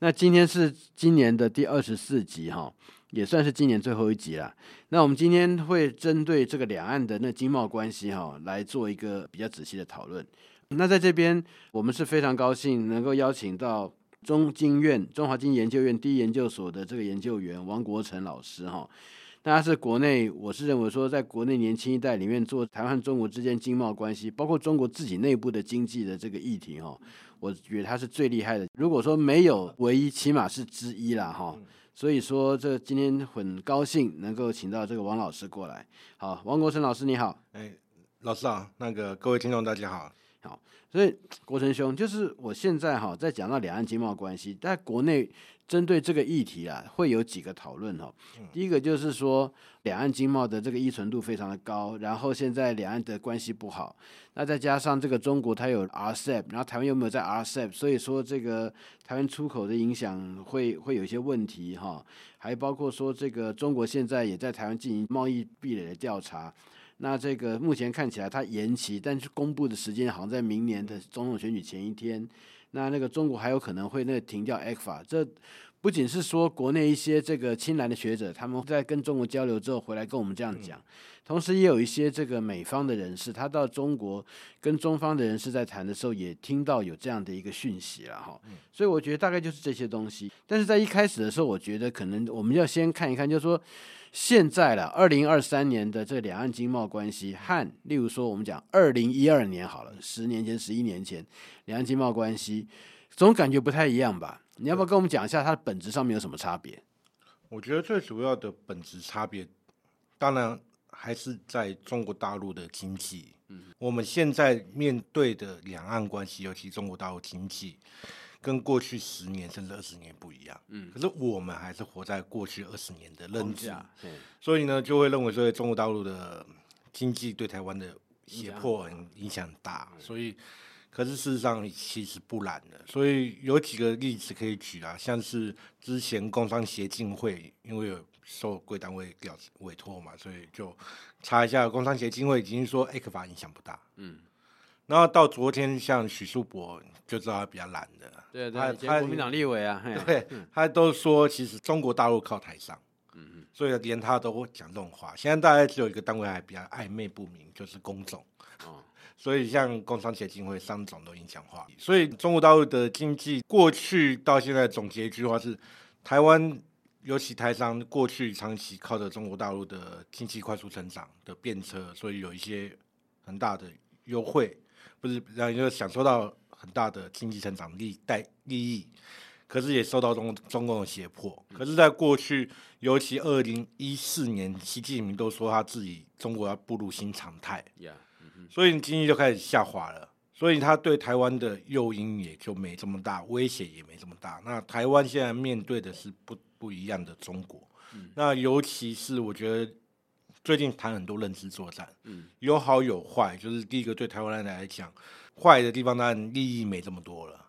那今天是今年的第二十四集哈，也算是今年最后一集了。那我们今天会针对这个两岸的那经贸关系哈，来做一个比较仔细的讨论。那在这边，我们是非常高兴能够邀请到中经院中华经研究院第一研究所的这个研究员王国成老师哈。那他是国内，我是认为说，在国内年轻一代里面做台湾中国之间经贸关系，包括中国自己内部的经济的这个议题哈。我觉得他是最厉害的。如果说没有唯一，起码是之一啦，哈。所以说，这今天很高兴能够请到这个王老师过来。好，王国成老师你好。哎，老师好，那个各位听众大家好。好，所以国成兄，就是我现在哈在讲到两岸经贸关系，在国内。针对这个议题啊，会有几个讨论哈。第一个就是说，两岸经贸的这个依存度非常的高，然后现在两岸的关系不好，那再加上这个中国它有 RCEP，然后台湾又没有在 RCEP，所以说这个台湾出口的影响会会有一些问题哈。还包括说这个中国现在也在台湾进行贸易壁垒的调查，那这个目前看起来它延期，但是公布的时间好像在明年的总统选举前一天。那那个中国还有可能会那个停掉 ECFA，这不仅是说国内一些这个亲蓝的学者，他们在跟中国交流之后回来跟我们这样讲，同时也有一些这个美方的人士，他到中国跟中方的人士在谈的时候，也听到有这样的一个讯息了哈。所以我觉得大概就是这些东西。但是在一开始的时候，我觉得可能我们要先看一看，就是说。现在了，二零二三年的这两岸经贸关系和，例如说我们讲二零一二年好了，十年前、十一年前，两岸经贸关系总感觉不太一样吧？你要不要跟我们讲一下它的本质上面有什么差别？我觉得最主要的本质差别，当然还是在中国大陆的经济。嗯，我们现在面对的两岸关系，尤其中国大陆经济。跟过去十年甚至二十年不一样，嗯，可是我们还是活在过去二十年的认知，所以呢，就会认为说中国大陆的经济对台湾的胁迫很影响很大，所以，可是事实上其实不然的，所以有几个例子可以举啊，像是之前工商协进会因为有受贵单位表委托嘛，所以就查一下工商协进会已经说 A 克法影响不大，嗯。然后到昨天，像许树博就知道他比较懒的，对对，他国民党立委啊，对，他都说其实中国大陆靠台商，嗯嗯，所以连他都会讲这种话。现在大概只有一个单位还比较暧昧不明，就是工总，哦，所以像工商协进会商总都影响话。所以中国大陆的经济过去到现在总结一句话是：台湾尤其台商过去长期靠着中国大陆的经济快速成长的便车，所以有一些很大的优惠。不是让就享受到很大的经济成长利带利益，可是也受到中中共的胁迫。可是，在过去，尤其二零一四年，习近平都说他自己中国要步入新常态，所以经济就开始下滑了。所以他对台湾的诱因也就没这么大，威胁也没这么大。那台湾现在面对的是不不一样的中国，那尤其是我觉得。最近谈很多认知作战，嗯，有好有坏。就是第一个，对台湾人来讲，坏的地方当然利益没这么多了。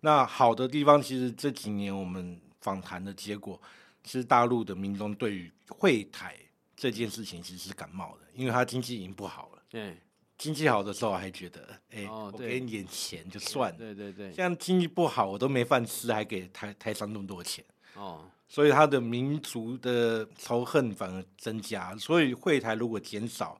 那好的地方，其实这几年我们访谈的结果，其实大陆的民众对于会台这件事情其实是感冒的，因为他经济已经不好了。对，经济好的时候还觉得，哎，我给你点钱就算了。对对对，现在经济不好，我都没饭吃，还给台台商那么多钱。哦。所以他的民族的仇恨反而增加，所以会台如果减少，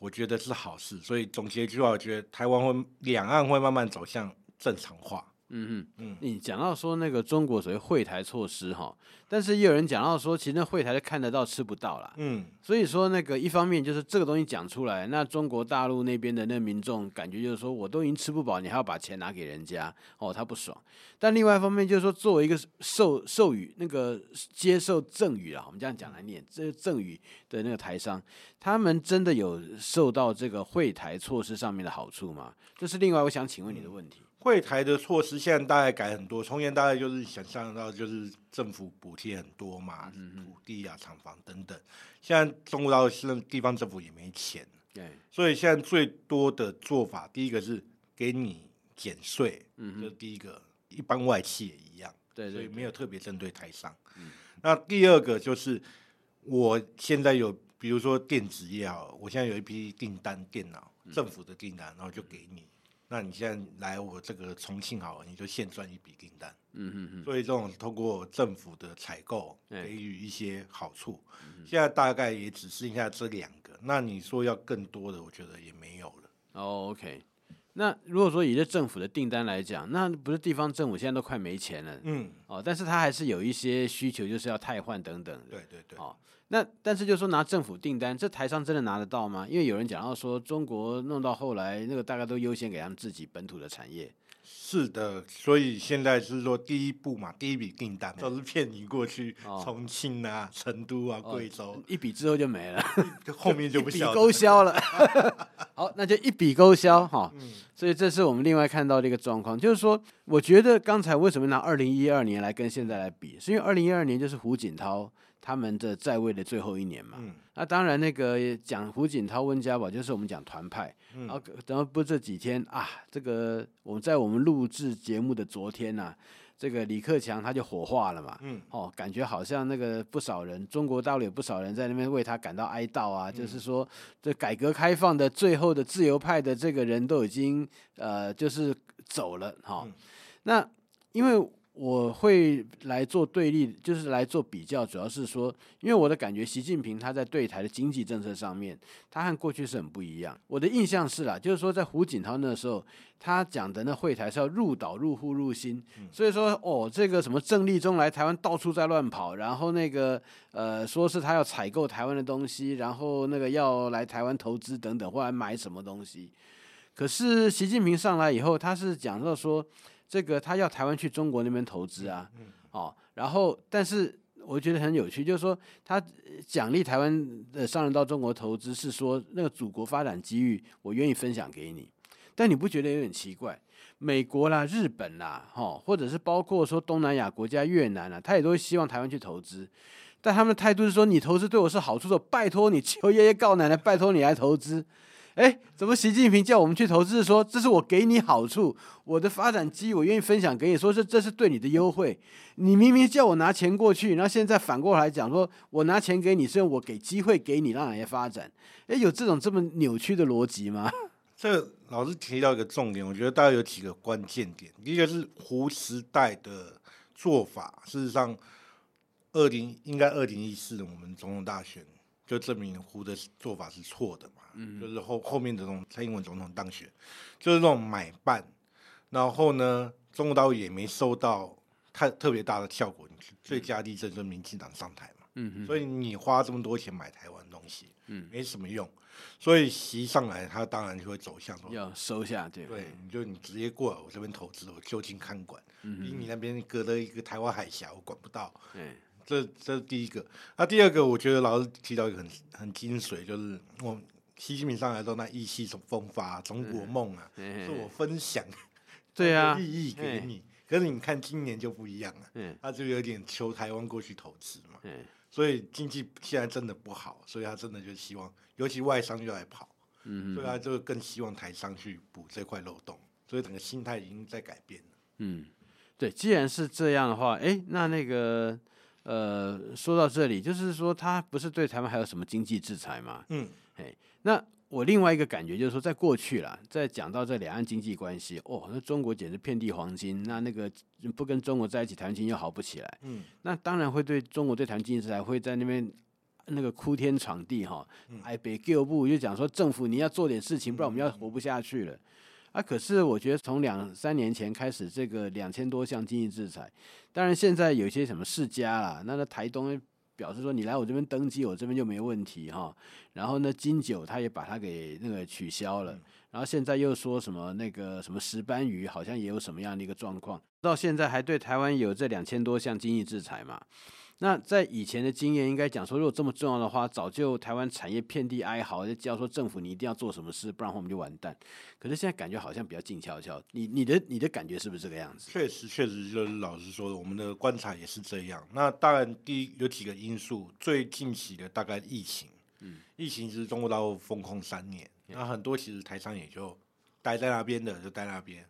我觉得是好事。所以总结一句话，我觉得台湾会两岸会慢慢走向正常化。嗯嗯，你讲到说那个中国所谓会台措施哈，但是也有人讲到说，其实那会台是看得到吃不到啦。嗯，所以说那个一方面就是这个东西讲出来，那中国大陆那边的那民众感觉就是说，我都已经吃不饱，你还要把钱拿给人家，哦，他不爽。但另外一方面就是说，作为一个授授予那个接受赠与啊，我们这样讲来念，这个赠与的那个台商，他们真的有受到这个会台措施上面的好处吗？这是另外我想请问你的问题。惠台的措施现在大概改很多，从前大概就是想象到就是政府补贴很多嘛，土地啊、厂房等等。现在中国大陆现在地方政府也没钱，对，所以现在最多的做法，第一个是给你减税，嗯，这是第一个，一般外企也一样，对，所以没有特别针对台商。那第二个就是我现在有，比如说电子业啊，我现在有一批订单，电脑政府的订单，然后就给你。那你现在来我这个重庆好了，你就现赚一笔订单。嗯嗯嗯。所以这种通过政府的采购给予一些好处，现在大概也只剩下这两个。那你说要更多的，我觉得也没有了。哦，OK。那如果说以这政府的订单来讲，那不是地方政府现在都快没钱了。嗯。哦，但是他还是有一些需求，就是要汰换等等。对对对。哦。那但是就说拿政府订单，这台商真的拿得到吗？因为有人讲到说，中国弄到后来，那个大概都优先给他们自己本土的产业。是的，所以现在是说第一步嘛，第一笔订单都是骗你过去重庆啊、哦、成都啊、贵州，哦、一笔之后就没了，后面就不晓得勾销了。好，那就一笔勾销哈。嗯、所以这是我们另外看到的一个状况，就是说，我觉得刚才为什么拿二零一二年来跟现在来比，是因为二零一二年就是胡锦涛。他们的在位的最后一年嘛，嗯、那当然那个讲胡锦涛、温家宝，就是我们讲团派。嗯、然后不这几天啊，这个我们在我们录制节目的昨天呐、啊，这个李克强他就火化了嘛。嗯、哦，感觉好像那个不少人，中国大陆有不少人在那边为他感到哀悼啊，嗯、就是说这改革开放的最后的自由派的这个人都已经呃就是走了哈。那因为。我会来做对立，就是来做比较，主要是说，因为我的感觉，习近平他在对台的经济政策上面，他和过去是很不一样。我的印象是啦，就是说在胡锦涛那时候，他讲的那会台是要入岛、入户、入心，所以说哦，这个什么郑立中来台湾到处在乱跑，然后那个呃，说是他要采购台湾的东西，然后那个要来台湾投资等等，或者买什么东西。可是习近平上来以后，他是讲到说。这个他要台湾去中国那边投资啊，哦，然后但是我觉得很有趣，就是说他奖励台湾的商人到中国投资，是说那个祖国发展机遇，我愿意分享给你。但你不觉得有点奇怪？美国啦、日本啦，哈，或者是包括说东南亚国家越南啦，他也都会希望台湾去投资，但他们的态度是说，你投资对我是好处的，拜托你求爷爷告奶奶，拜托你来投资。哎，怎么习近平叫我们去投资？说这是我给你好处，我的发展机遇，我愿意分享给你。说这这是对你的优惠。你明明叫我拿钱过去，然后现在反过来讲说，我拿钱给你，是我给机会给你，让哪些发展？哎，有这种这么扭曲的逻辑吗？这老师提到一个重点，我觉得大概有几个关键点。第一个是胡时代的做法，事实上，二零应该二零一四我们总统大选。就证明胡的做法是错的嘛，嗯、就是后后面的这种蔡英文总统当选，就是那种买办，然后呢，中国大陆也没收到太特别大的效果，你最佳例证就是民进党上台嘛，嗯、哼。所以你花这么多钱买台湾东西，嗯，没什么用，所以习上来他当然就会走向要收下，对，对，你就你直接过来我这边投资，我就近看管，嗯，比你那边隔了一个台湾海峡，我管不到，对。这这是第一个，那、啊、第二个，我觉得老师提到一个很很精髓，就是我习近平上来之后，那意气风发、中国梦啊，是我分享对啊利益给你。可是你看今年就不一样了，他就有点求台湾过去投资嘛，所以经济现在真的不好，所以他真的就希望，尤其外商又来跑，所以他就更希望台商去补这块漏洞，所以整个心态已经在改变了。嗯，对，既然是这样的话，哎，那那个。呃，说到这里，就是说他不是对台湾还有什么经济制裁吗？嗯，嘿，那我另外一个感觉就是说，在过去啦，在讲到这两岸经济关系，哦，那中国简直遍地黄金，那那个不跟中国在一起，台湾经济又好不起来。嗯，那当然会对中国对台湾经济制裁会在那边那个哭天闯地哈，哎，北救不就讲说政府你要做点事情，不然我们要活不下去了。啊，可是我觉得从两三年前开始，这个两千多项经济制裁，当然现在有些什么世家啦，那个台东表示说你来我这边登机，我这边就没问题哈。然后呢，金九他也把它给那个取消了，然后现在又说什么那个什么石斑鱼好像也有什么样的一个状况，到现在还对台湾有这两千多项经济制裁嘛。那在以前的经验，应该讲说，如果这么重要的话，早就台湾产业遍地哀嚎，就叫说政府你一定要做什么事，不然我们就完蛋。可是现在感觉好像比较静悄悄。你你的你的感觉是不是这个样子？确实确实，就是老实说，我们的观察也是这样。那当然，第一有几个因素，最近期的大概疫情，嗯，疫情是中国大陆封控三年，那、嗯、很多其实台商也就待在那边的，就待那边，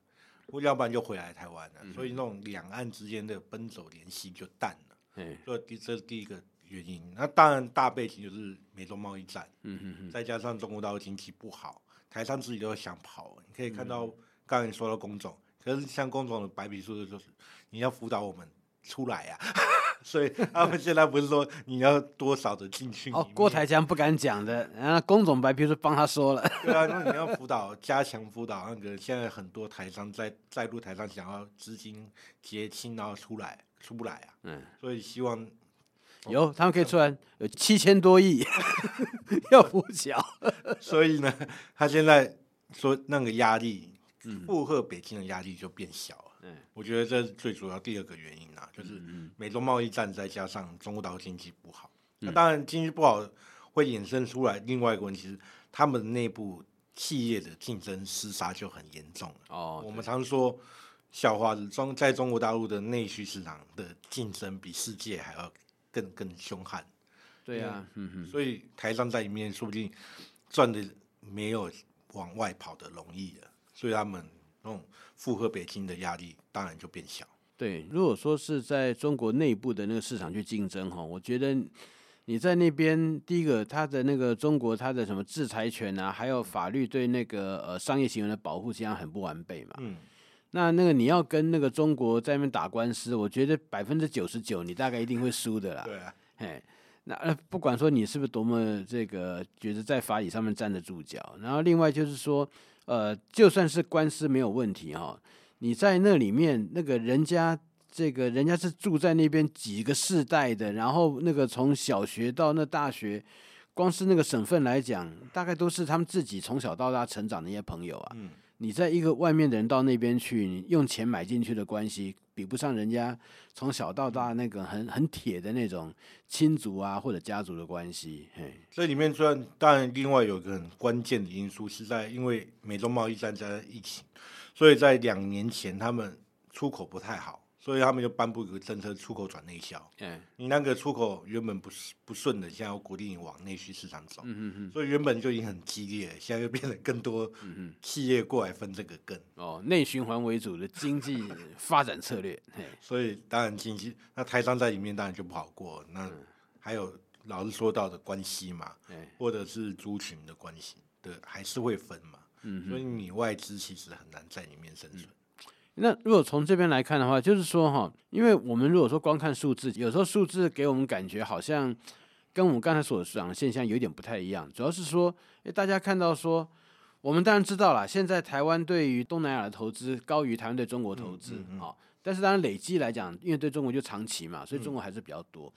或要不然就回来台湾了。嗯、所以那种两岸之间的奔走联系就淡了。嗯，所以第这是第一个原因。那当然大背景就是美中贸易战，嗯哼哼，再加上中国大陆经济不好，台商自己都想跑。你可以看到刚才你说到工总，可是像工总的白皮书就是你要辅导我们出来呀、啊，所以他们现在不是说你要多少的进去。哦，郭台强不敢讲的，然后工总白皮书帮他说了。对啊，那你要辅导，加强辅导那个现在很多台商在在陆台商想要资金结清然后出来。出不来啊，嗯，所以希望有、哦、他们可以出来，有七千多亿。要补缴，所以呢，他现在说那个压力，负荷北京的压力就变小了。嗯，我觉得这是最主要第二个原因啊，就是美中贸易战再加上中国大陆经济不好，那当然经济不好会衍生出来另外一个问题是，他们内部企业的竞争厮杀就很严重了。哦，我们常说。笑话是中在中国大陆的内需市场的竞争比世界还要更更凶悍。对啊，嗯哼，所以台商在里面说不定赚的没有往外跑的容易了，所以他们那种负荷北京的压力当然就变小。对，如果说是在中国内部的那个市场去竞争哈，我觉得你在那边第一个，他的那个中国他的什么制裁权啊，还有法律对那个呃商业行为的保护，实际上很不完备嘛。嗯。那那个你要跟那个中国在那边打官司，我觉得百分之九十九你大概一定会输的啦。对啊，嘿，那呃不管说你是不是多么这个觉得在法理上面站得住脚，然后另外就是说，呃，就算是官司没有问题哈，你在那里面那个人家这个人家是住在那边几个世代的，然后那个从小学到那大学，光是那个省份来讲，大概都是他们自己从小到大成长的一些朋友啊。嗯。你在一个外面的人到那边去，你用钱买进去的关系，比不上人家从小到大那个很很铁的那种亲族啊或者家族的关系。嘿，这里面虽然当然另外有一个很关键的因素是在因为美中贸易战加疫情，所以在两年前他们出口不太好。所以他们就颁布一个政策，出口转内销。嗯，你那个出口原本不是不顺的，现在要鼓励你往内需市场走。嗯嗯，所以原本就已经很激烈，现在又变得更多企业过来分这个羹。哦，内循环为主的经济发展策略。所以当然经济，那台商在里面当然就不好过。那还有老是说到的关系嘛，或者是族群的关系的，还是会分嘛。嗯，所以你外资其实很难在里面生存。那如果从这边来看的话，就是说哈，因为我们如果说光看数字，有时候数字给我们感觉好像跟我们刚才所讲的现象有点不太一样。主要是说，诶，大家看到说，我们当然知道了，现在台湾对于东南亚的投资高于台湾对中国投资，好，但是当然累计来讲，因为对中国就长期嘛，所以中国还是比较多。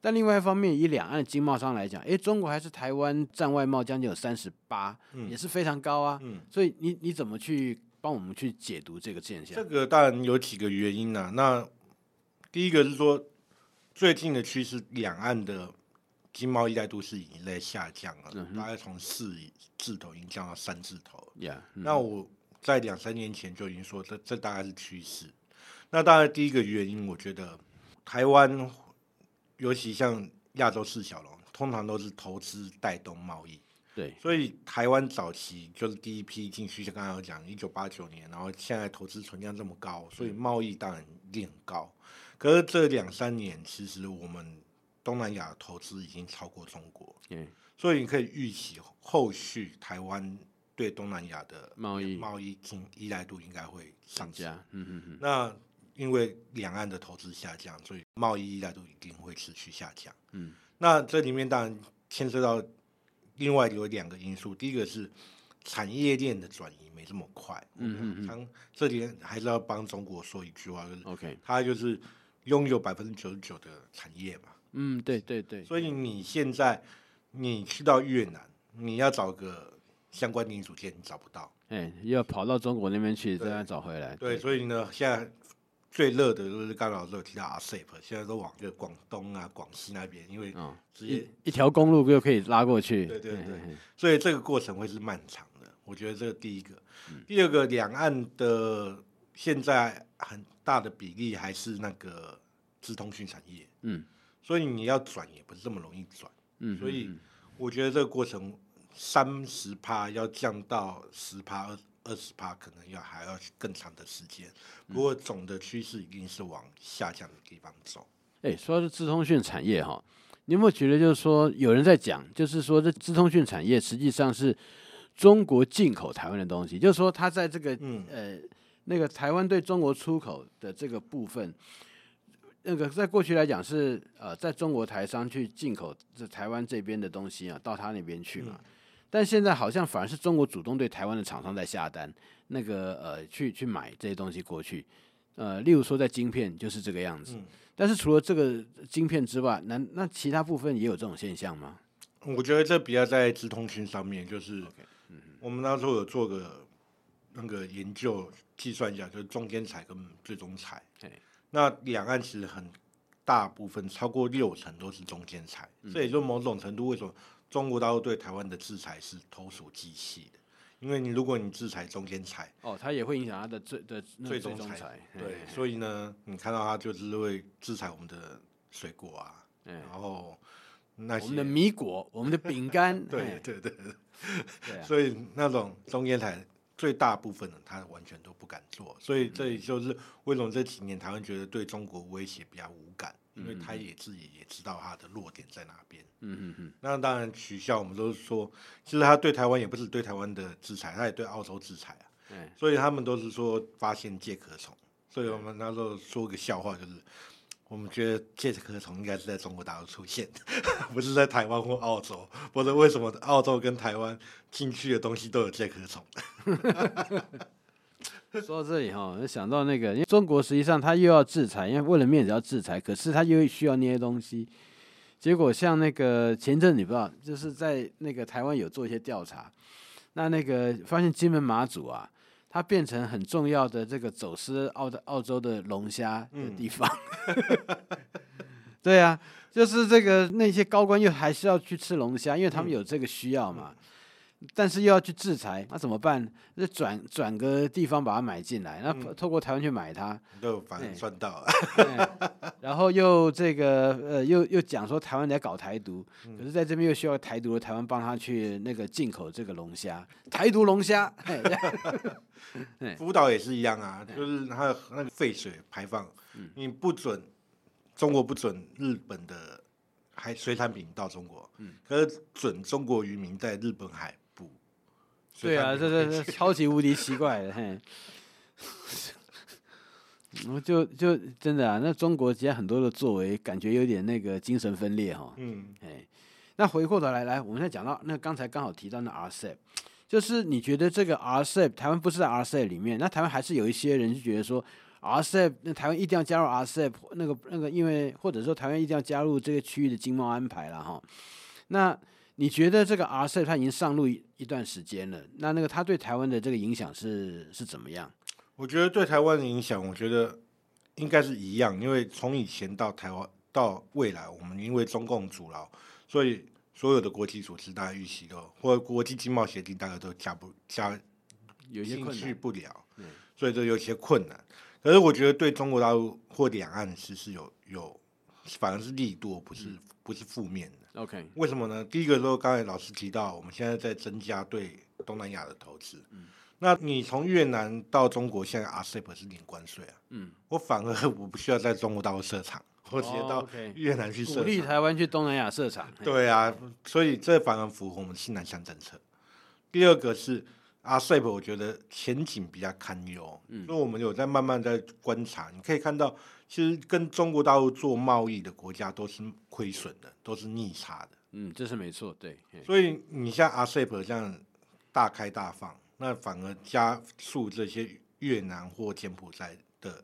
但另外一方面，以两岸经贸商来讲，诶，中国还是台湾占外贸将近有三十八，也是非常高啊。所以你你怎么去？帮我们去解读这个现象。这个当然有几个原因啊。那第一个是说，最近的趋势，两岸的经贸依赖度是已经在下降了，嗯、大概从四字头已经降到三字头。Yeah, 嗯、那我在两三年前就已经说这，这这大概是趋势。那当然，第一个原因，我觉得台湾，尤其像亚洲四小龙，通常都是投资带动贸易。对，所以台湾早期就是第一批进去，就刚刚有讲，一九八九年，然后现在投资存量这么高，所以贸易当然一定很高。可是这两三年，其实我们东南亚投资已经超过中国，嗯，所以你可以预期后续台湾对东南亚的贸易贸易经依赖度应该会上升。嗯嗯嗯。那因为两岸的投资下降，所以贸易依赖度一定会持续下降。嗯，那这里面当然牵涉到。另外有两个因素，第一个是产业链的转移没这么快。嗯嗯嗯。这里还是要帮中国说一句话，就是 OK，它就是拥有百分之九十九的产业嘛。嗯，对对对。所以你现在你去到越南，你要找个相关零组件，你找不到。哎，要跑到中国那边去，再找回来。对，对，所以呢，现在最热的就是刚刚老师有提到阿 SEP，现在都往这个广东啊、广西那边，因为直接、哦、一条公路就可以拉过去。对对对，嘿嘿所以这个过程会是漫长的。我觉得这个第一个，嗯、第二个，两岸的现在很大的比例还是那个资通讯产业。嗯，所以你要转也不是这么容易转。嗯，所以我觉得这个过程三十趴要降到十趴二。二十趴可能要还要更长的时间，不过总的趋势一定是往下降的地方走。哎、欸，说到这资通讯产业哈，你有没有觉得就是说有人在讲，就是说这资通讯产业实际上是中国进口台湾的东西，就是说它在这个、嗯、呃那个台湾对中国出口的这个部分，那个在过去来讲是呃在中国台商去进口这台湾这边的东西啊，到他那边去嘛。嗯但现在好像反而是中国主动对台湾的厂商在下单，那个呃去去买这些东西过去，呃，例如说在晶片就是这个样子。嗯、但是除了这个晶片之外，那那其他部分也有这种现象吗？我觉得这比较在直通讯上面，就是我们那时候有做个那个研究，计算一下，就是中间材跟最终材。嘿那两岸其实很大部分超过六成都是中间材，嗯、这也就某种程度为什么？中国大陆对台湾的制裁是投鼠忌器的，因为你如果你制裁中间裁，哦，它也会影响它的最的最终裁，对，所以呢，你看到它就是会制裁我们的水果啊，然后那些我们的米果、我们的饼干，对对对，所以那种中间材最大部分呢，他完全都不敢做，所以这也就是为什么这几年台湾觉得对中国威胁比较无感。因为他也自己也知道他的弱点在哪边。嗯嗯嗯。那当然取消，我们都是说，其实他对台湾也不是对台湾的制裁，他也对澳洲制裁啊。嗯。所以他们都是说发现借壳虫，所以我们那时候说个笑话，就是我们觉得介壳虫应该是在中国大陆出现的，不是在台湾或澳洲。或者为什么澳洲跟台湾进去的东西都有介壳虫？说到这里哈，就想到那个，因为中国实际上他又要制裁，因为为了面子要制裁，可是他又需要那些东西。结果像那个前阵你不知道，就是在那个台湾有做一些调查，那那个发现金门马祖啊，它变成很重要的这个走私澳的澳洲的龙虾的地方。嗯、对啊，就是这个那些高官又还是要去吃龙虾，因为他们有这个需要嘛。但是又要去制裁，那怎么办？那转转个地方把它买进来，那透过台湾去买它，就反正赚到了。然后又这个呃，又又讲说台湾在搞台独，可是在这边又需要台独的台湾帮他去那个进口这个龙虾，台独龙虾。福岛也是一样啊，就是它那个废水排放，你不准中国不准日本的海水产品到中国，嗯可是准中国渔民在日本海。对啊，这这这超级无敌奇怪的，嘿，就就真的啊，那中国其实很多的作为，感觉有点那个精神分裂哈。嗯，哎，那回过头来，来，我们再讲到那刚才刚好提到那 RCEP，就是你觉得这个 RCEP 台湾不是在 RCEP 里面，那台湾还是有一些人就觉得说 RCEP 那台湾一定要加入 RCEP 那个那个，因为或者说台湾一定要加入这个区域的经贸安排了哈，那。你觉得这个 RCEP 它已经上路一一段时间了，那那个它对台湾的这个影响是是怎么样？我觉得对台湾的影响，我觉得应该是一样，因为从以前到台湾到未来，我们因为中共阻挠，所以所有的国际组织大家预期都或者国际经贸协定大家都加不加，有些进去不了，所以就有些困难。可是我觉得对中国大陆或两岸其实有有，反而是利多，不是、嗯、不是负面的。OK，为什么呢？第一个说，刚才老师提到，我们现在在增加对东南亚的投资。嗯，那你从越南到中国，现在 RCEP 是零关税啊。嗯，我反而我不需要在中国大陆设厂，我直接到越南去设厂。鼓励台湾去东南亚设厂。对啊，所以这反而符合我们新南向政策。第二个是 RCEP，我觉得前景比较堪忧。嗯，所以我们有在慢慢在观察，你可以看到。其实跟中国大陆做贸易的国家都是亏损的，都是逆差的。嗯，这是没错，对。所以你像 RCEP 这样大开大放，那反而加速这些越南或柬埔寨的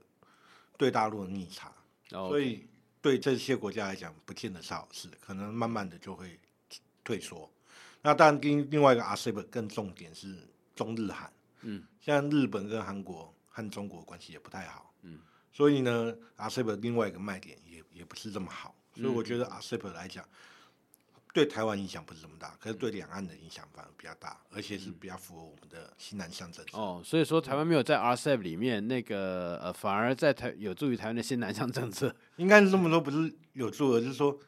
对大陆的逆差。Oh, okay. 所以对这些国家来讲，不见得是好事，可能慢慢的就会退缩。那当然，另另外一个 RCEP 更重点是中日韩。嗯，像日本跟韩国和中国关系也不太好。嗯。所以呢，RCEP 另外一个卖点也也不是这么好，所以我觉得 RCEP 来讲。对台湾影响不是这么大，可是对两岸的影响反而比较大，而且是比较符合我们的西南向政策。哦，所以说台湾没有在 RCEP 里面，那个呃，反而在台有助于台湾的西南向政策。应该是这么说，不是有助，而是说。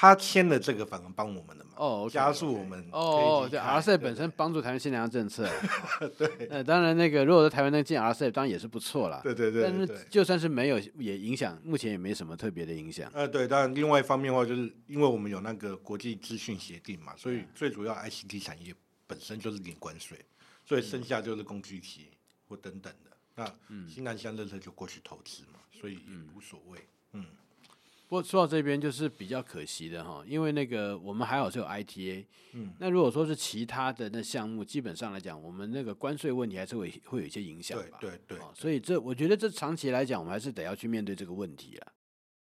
他签了这个，反而帮我们的嘛，哦，okay, 加速我们哦，okay. 对，RCEP 本身帮助台湾新南向政策，对，呃，当然那个如果在台湾能进 RCEP，当然也是不错啦，对对对，但是就算是没有，也影响，目前也没什么特别的影响。呃，对，当然另外一方面的话，就是因为我们有那个国际资讯协定嘛，所以最主要 ICT 产业本身就是零关税，所以剩下就是工具机或等等的，那新南向政策就过去投资嘛，所以也无所谓，嗯。不过说到这边就是比较可惜的哈，因为那个我们还好是有 ITA，嗯，那如果说是其他的那项目，基本上来讲，我们那个关税问题还是会会有一些影响吧，对对对，所以这我觉得这长期来讲，我们还是得要去面对这个问题了。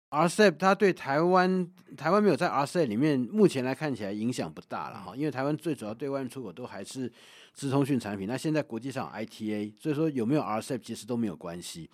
RCEP 它对台湾台湾没有在 RCEP 里面，目前来看起来影响不大了哈，因为台湾最主要对外出口都还是资通讯产品，那现在国际上有 ITA，所以说有没有 RCEP 其实都没有关系。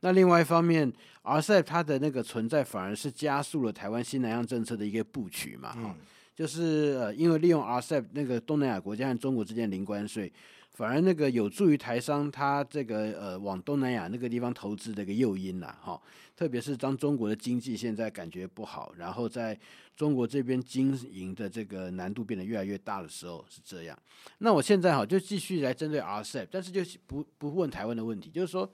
那另外一方面，RCEP 它的那个存在反而是加速了台湾新南向政策的一个布局嘛，哈、嗯，就是呃，因为利用 RCEP 那个东南亚国家和中国之间零关税，反而那个有助于台商他这个呃往东南亚那个地方投资的一个诱因呐，哈，特别是当中国的经济现在感觉不好，然后在中国这边经营的这个难度变得越来越大的时候是这样。那我现在哈就继续来针对 RCEP，但是就不不问台湾的问题，就是说。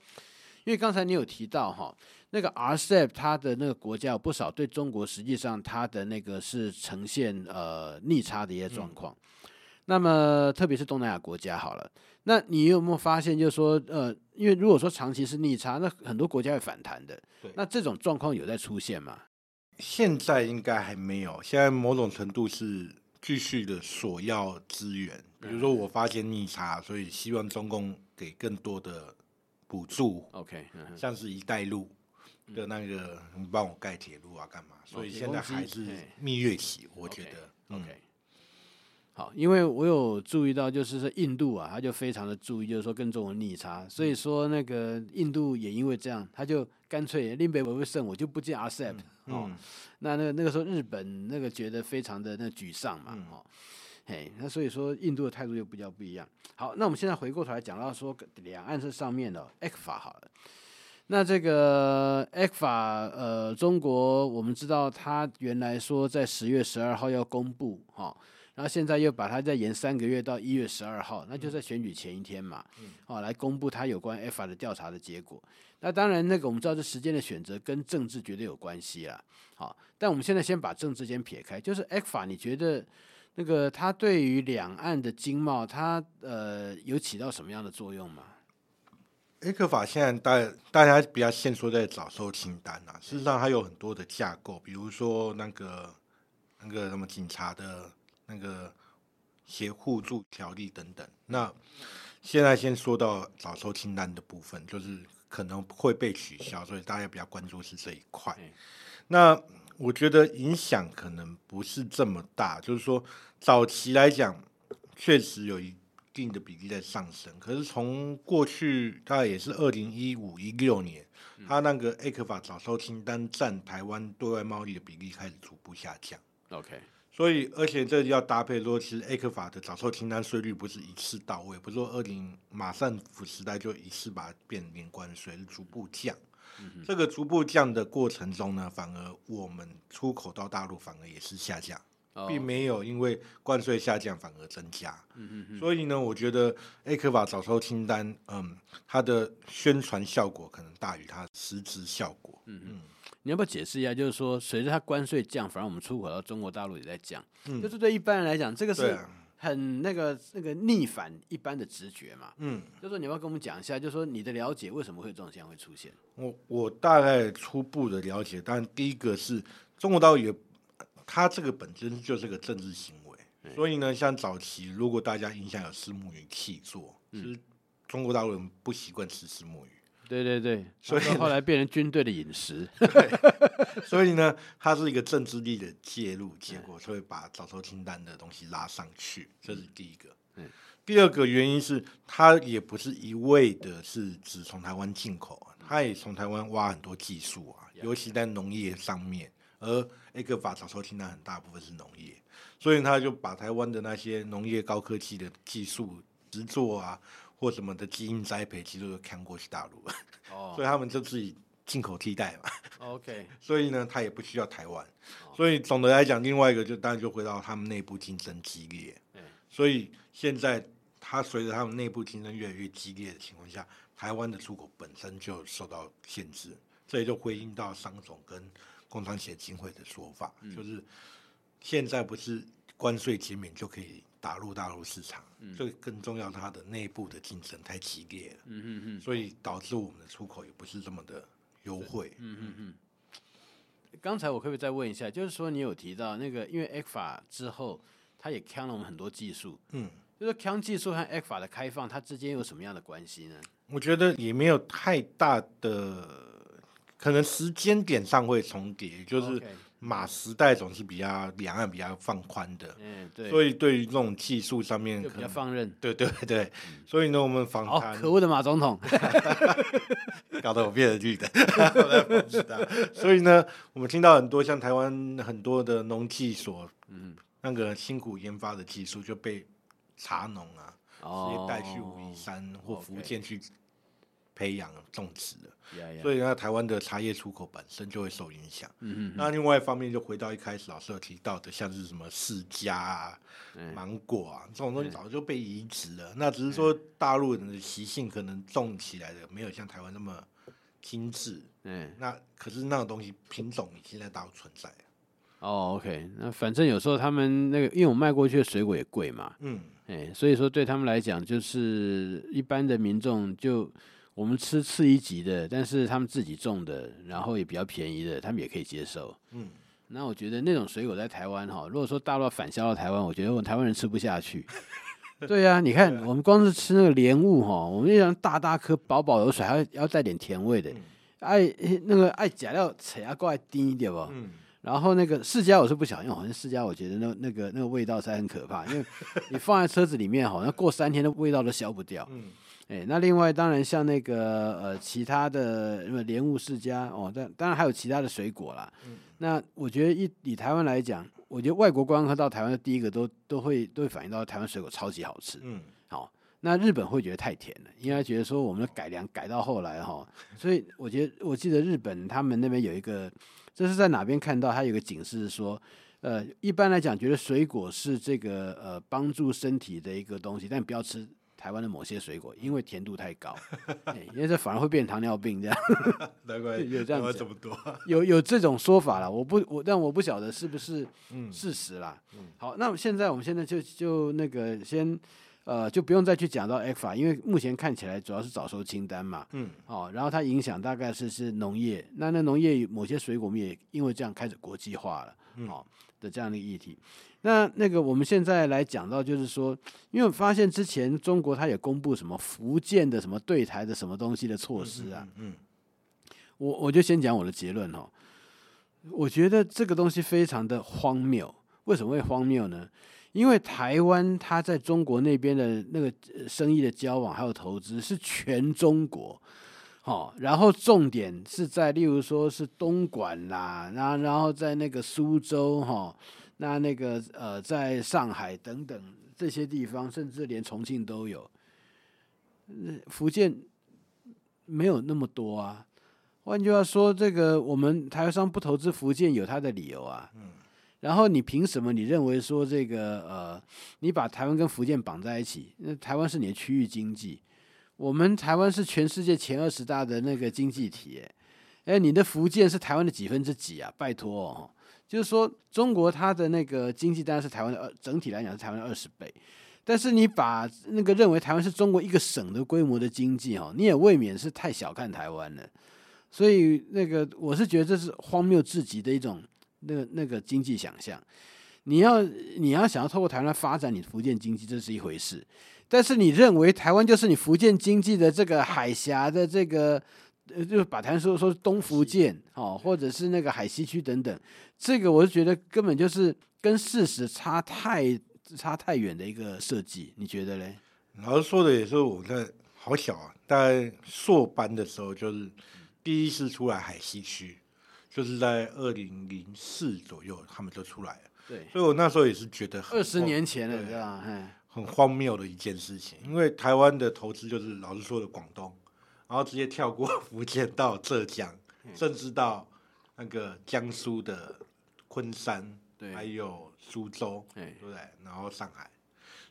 因为刚才你有提到哈，那个 RCEP 它的那个国家有不少对中国实际上它的那个是呈现呃逆差的一些状况，嗯、那么特别是东南亚国家好了，那你有没有发现就是说呃，因为如果说长期是逆差，那很多国家会反弹的，对，那这种状况有在出现吗？现在应该还没有，现在某种程度是继续的索要资源，比如说我发现逆差，所以希望中共给更多的。补助，OK，像是一带路的那个，你帮我盖铁路啊，干嘛？所以现在还是蜜月期，我觉得，OK。好，因为我有注意到，就是说印度啊，他就非常的注意，就是说跟中国逆差，所以说那个印度也因为这样，他就干脆林北我不胜，我就不进 RCEP 哦。那那个那个时候日本那个觉得非常的那沮丧嘛，哦。嘿，那所以说印度的态度又比较不一样。好，那我们现在回过头来讲到说两岸这上面的 ECFA 好了。那这个 ECFA 呃，中国我们知道他原来说在十月十二号要公布哈，然后现在又把它再延三个月到一月十二号，那就在选举前一天嘛，哦，来公布他有关 ECFA 的调查的结果。那当然那个我们知道这时间的选择跟政治绝对有关系啦。好，但我们现在先把政治先撇开，就是 ECFA 你觉得？那个它对于两岸的经贸，它呃有起到什么样的作用吗？ECFA 现在大大家比较限缩在早收清单啊，事实上它有很多的架构，比如说那个那个什么警察的那个协互助条例等等。那现在先说到早收清单的部分，就是可能会被取消，所以大家比较关注是这一块。那我觉得影响可能不是这么大，就是说早期来讲，确实有一定的比例在上升。可是从过去大概也是二零一五一六年，它那个 ECFA 早收清单占台湾对外贸易的比例开始逐步下降。OK，所以而且这要搭配说，其实 ECFA 的早收清单税率不是一次到位，不是说二零马上府时代就一次把它变零关税，是逐步降。这个逐步降的过程中呢，反而我们出口到大陆反而也是下降，并没有因为关税下降反而增加。所以呢，我觉得 A 克法早收清单，嗯，它的宣传效果可能大于它实质效果。嗯嗯，你要不要解释一下？就是说，随着它关税降，反而我们出口到中国大陆也在降。就是对一般人来讲，这个是。很那个那个逆反一般的直觉嘛，嗯，就说你要，要跟我们讲一下，就说你的了解为什么会这种现象会出现？我我大概初步的了解，但第一个是中国大陆也，它这个本身就是个政治行为，嗯、所以呢，像早期如果大家印象有石目鱼契作，其实中国大陆人不习惯吃石目鱼。对对对，所以后来变成军队的饮食。所以呢，它是一个政治力的介入结果，所以把早收清单的东西拉上去，这是第一个。嗯，第二个原因是它也不是一味的是只从台湾进口，它也从台湾挖很多技术啊，尤其在农业上面。而 ECFA 早收清单很大部分是农业，所以他就把台湾的那些农业高科技的技术制作啊，或什么的基因栽培，其实都看过去大陆。哦，所以他们就自己进口替代嘛。OK，所以呢，他也不需要台湾。所以总的来讲，另外一个就当然就回到他们内部竞争激烈。所以现在他随着他们内部竞争越来越激烈的情况下，台湾的出口本身就受到限制。这也就回应到商总跟工商协进会的说法，嗯、就是现在不是关税减免就可以打入大陆市场，嗯、所以更重要，它的内部的竞争太激烈了，嗯嗯嗯，所以导致我们的出口也不是这么的优惠，嗯嗯嗯。刚才我可不可以再问一下，就是说你有提到那个，因为 ECFA 之后，它也抢了我们很多技术，嗯，就是抢技术和 ECFA 的开放，它之间有什么样的关系呢？我觉得也没有太大的。可能时间点上会重叠，就是马时代总是比较两岸比较放宽的，嗯，对，所以对于这种技术上面比较放任，对对对，所以呢，我们访谈，可恶的马总统，搞得我变得绿的，所以呢，我们听到很多像台湾很多的农技所，嗯，那个辛苦研发的技术就被茶农啊，直接带去武夷山或福建去。培养种植的，yeah, yeah. 所以呢，台湾的茶叶出口本身就会受影响。嗯嗯。那另外一方面，就回到一开始老师有提到的，像是什么释迦啊、嗯、芒果啊这种东西，早就被移植了。嗯、那只是说大陆人的习性可能种起来的没有像台湾那么精致。嗯。那可是那种东西品种已经在大陆存在。哦，OK。那反正有时候他们那个，因为我卖过去的水果也贵嘛。嗯。哎，所以说对他们来讲，就是一般的民众就。我们吃次一级的，但是他们自己种的，然后也比较便宜的，他们也可以接受。嗯，那我觉得那种水果在台湾哈，如果说大陆反销到台湾，我觉得我们台湾人吃不下去。对呀、啊，你看我们光是吃那个莲雾哈，我们那样大大颗、饱饱有水，还要要带点甜味的。爱、嗯、那个爱假料，扯牙过来低一点不？嗯。然后那个释迦我是不晓得，因为好像释迦我觉得那那个那个味道才很可怕，因为 你放在车子里面，好像过三天的味道都消不掉。嗯。哎，那另外当然像那个呃其他的什么莲雾世家哦，但当然还有其他的水果啦。嗯、那我觉得以以台湾来讲，我觉得外国观光客到台湾的第一个都都会都会反映到台湾水果超级好吃。嗯，好，那日本会觉得太甜了，因为觉得说我们的改良改到后来哈，所以我觉得我记得日本他们那边有一个，这是在哪边看到？它有个警示说，呃，一般来讲觉得水果是这个呃帮助身体的一个东西，但不要吃。台湾的某些水果，因为甜度太高，欸、因为这反而会变糖尿病这样。难怪 有这样子，有有这种说法了。我不我，但我不晓得是不是事实啦。嗯嗯、好，那现在我们现在就就那个先呃，就不用再去讲到 ECFA，因为目前看起来主要是早收清单嘛。嗯。哦，然后它影响大概是是农业，那那农业某些水果我们也因为这样开始国际化了，嗯、哦、的这样的议题。那那个我们现在来讲到，就是说，因为我发现之前中国它也公布什么福建的什么对台的什么东西的措施啊，嗯，嗯嗯我我就先讲我的结论哦，我觉得这个东西非常的荒谬，为什么会荒谬呢？因为台湾它在中国那边的那个生意的交往还有投资是全中国，好，然后重点是在例如说是东莞啦，然后然后在那个苏州哈。那那个呃，在上海等等这些地方，甚至连重庆都有。福建没有那么多啊。换句话说，这个我们台商不投资福建有他的理由啊。嗯。然后你凭什么？你认为说这个呃，你把台湾跟福建绑在一起？那台湾是你的区域经济，我们台湾是全世界前二十大的那个经济体。哎，你的福建是台湾的几分之几啊？拜托哦。就是说，中国它的那个经济当然是台湾的二，整体来讲是台湾的二十倍，但是你把那个认为台湾是中国一个省的规模的经济哦，你也未免是太小看台湾了。所以那个我是觉得这是荒谬至极的一种那那个经济想象。你要你要想要透过台湾来发展你福建经济，这是一回事，但是你认为台湾就是你福建经济的这个海峡的这个。呃，就是把台湾说说东福建哦，或者是那个海西区等等，这个我是觉得根本就是跟事实差太差太远的一个设计，你觉得嘞？老师说的也是我在好小啊，大概硕班的时候就是第一次出来海西区，就是在二零零四左右，他们就出来了。对，所以我那时候也是觉得二十年前了，对吧？很荒谬的一件事情，因为台湾的投资就是老师说的广东，然后直接跳过 福建到浙江，甚至到那个江苏的昆山，对，还有苏州，对。不对？然后上海，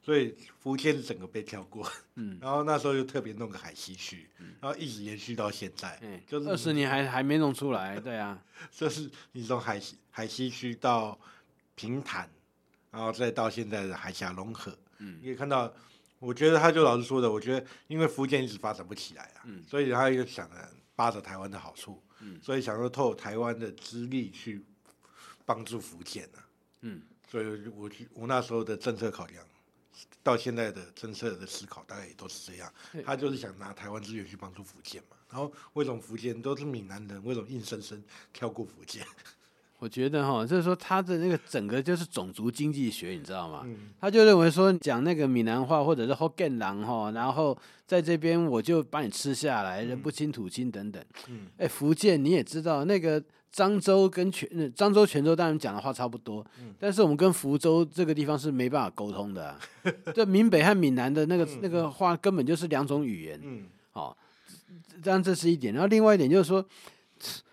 所以福建整个被跳过，嗯，然后那时候又特别弄个海西区，然后一直延续到现在，就是二十年还还没弄出来，对啊，就是你从海西海西区到平潭，然后再到现在的海峡融合。嗯，你可以看到，我觉得他就老实说的，我觉得因为福建一直发展不起来啊，嗯，所以他又想着扒着台湾的好处，嗯，所以想说透过台湾的资历去帮助福建啊，嗯，所以我我那时候的政策考量，到现在的政策的思考大概也都是这样，他就是想拿台湾资源去帮助福建嘛，然后为什么福建都是闽南人，为什么硬生生跳过福建？我觉得哈，就是说他的那个整个就是种族经济学，你知道吗？他就认为说讲那个闽南话或者是福建人哈，然后在这边我就把你吃下来，人不亲土亲等等。哎，福建你也知道，那个漳州跟泉漳州、泉州当然讲的话差不多，但是我们跟福州这个地方是没办法沟通的啊。这闽北和闽南的那个那个话根本就是两种语言。嗯，好，当然这是一点。然后另外一点就是说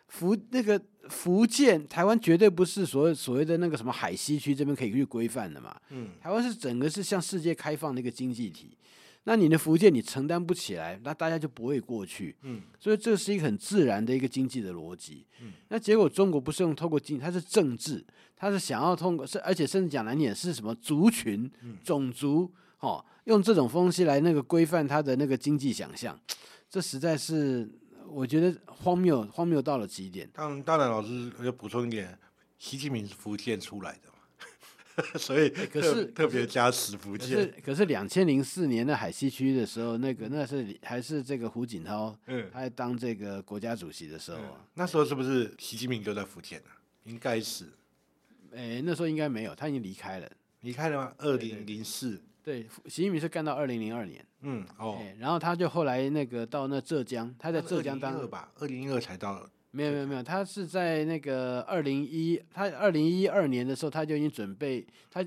福那个。福建、台湾绝对不是所谓所谓的那个什么海西区这边可以去规范的嘛。嗯，台湾是整个是向世界开放的一个经济体。那你的福建你承担不起来，那大家就不会过去。嗯，所以这是一个很自然的一个经济的逻辑。嗯，那结果中国不是用透过经济，它是政治，它是想要通过是，而且甚至讲难点是什么族群、种族，哦，用这种方式来那个规范它的那个经济想象，这实在是。我觉得荒谬，荒谬到了极点。当当然，老师我要补充一点，习近平是福建出来的嘛，所以可是特别加持福建。可是两千零四年的海西区的时候，那个那是还是这个胡锦涛，嗯，他还当这个国家主席的时候，嗯，那时候是不是习近平就在福建啊？应该是，哎，那时候应该没有，他已经离开了，离开了吗？二零零四。对，习近平是干到二零零二年，嗯，哦，然后他就后来那个到那浙江，他在浙江当二吧，二零一二才到，没有没有没有，他是在那个二零一，他二零一二年的时候他就已经准备，他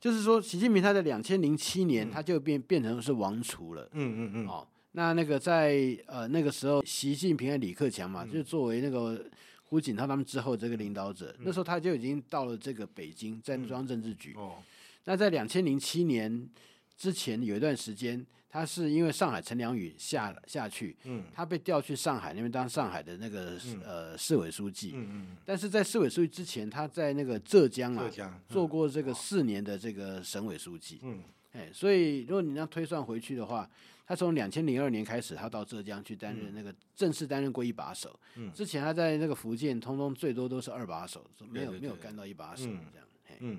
就是说习近平他在两千零七年他就变变成是王储了，嗯嗯嗯，哦，那那个在呃那个时候，习近平和李克强嘛，就作为那个胡锦涛他们之后这个领导者，那时候他就已经到了这个北京，在中央政治局，哦。那在两千零七年之前有一段时间，他是因为上海陈良宇下下去，嗯，他被调去上海那边当上海的那个、嗯、呃市委书记，嗯嗯，但是在市委书记之前，他在那个浙江啊，浙江，嗯、做过这个四年的这个省委书记，嗯，哎，所以如果你要推算回去的话，他从两千零二年开始，他到浙江去担任那个正式担任过一把手，嗯，之前他在那个福建，通通最多都是二把手，没有没有干到一把手这样，嗯。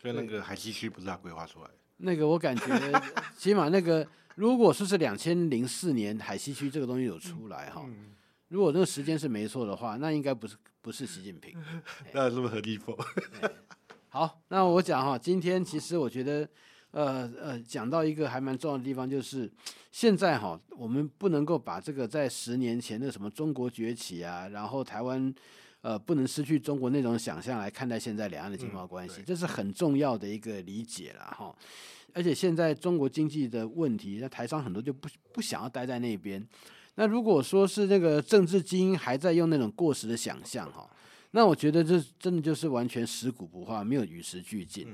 嗯所以那个海西区不是他规划出来的。那个我感觉，起码那个如果说是两千零四年海西区这个东西有出来哈，嗯、如果那个时间是没错的话，那应该不是不是习近平。那是不是何立峰？好，那我讲哈，今天其实我觉得，呃呃，讲到一个还蛮重要的地方，就是现在哈，我们不能够把这个在十年前的什么中国崛起啊，然后台湾。呃，不能失去中国那种想象来看待现在两岸的经贸关系，嗯、这是很重要的一个理解了哈。而且现在中国经济的问题，那台商很多就不不想要待在那边。那如果说是那个政治精英还在用那种过时的想象哈，那我觉得这真的就是完全食古不化，没有与时俱进，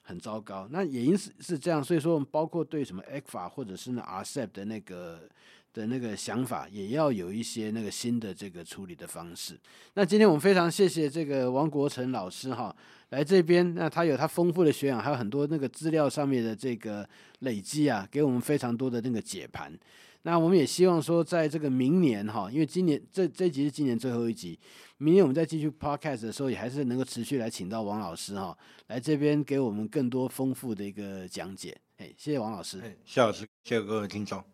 很糟糕。那也因此是这样，所以说我们包括对什么 ECFA 或者是那 RCEP 的那个。的那个想法也要有一些那个新的这个处理的方式。那今天我们非常谢谢这个王国成老师哈，来这边，那他有他丰富的学养，还有很多那个资料上面的这个累积啊，给我们非常多的那个解盘。那我们也希望说，在这个明年哈，因为今年这这集是今年最后一集，明年我们再继续 podcast 的时候，也还是能够持续来请到王老师哈，来这边给我们更多丰富的一个讲解。哎，谢谢王老师，谢老师，谢谢各位听众。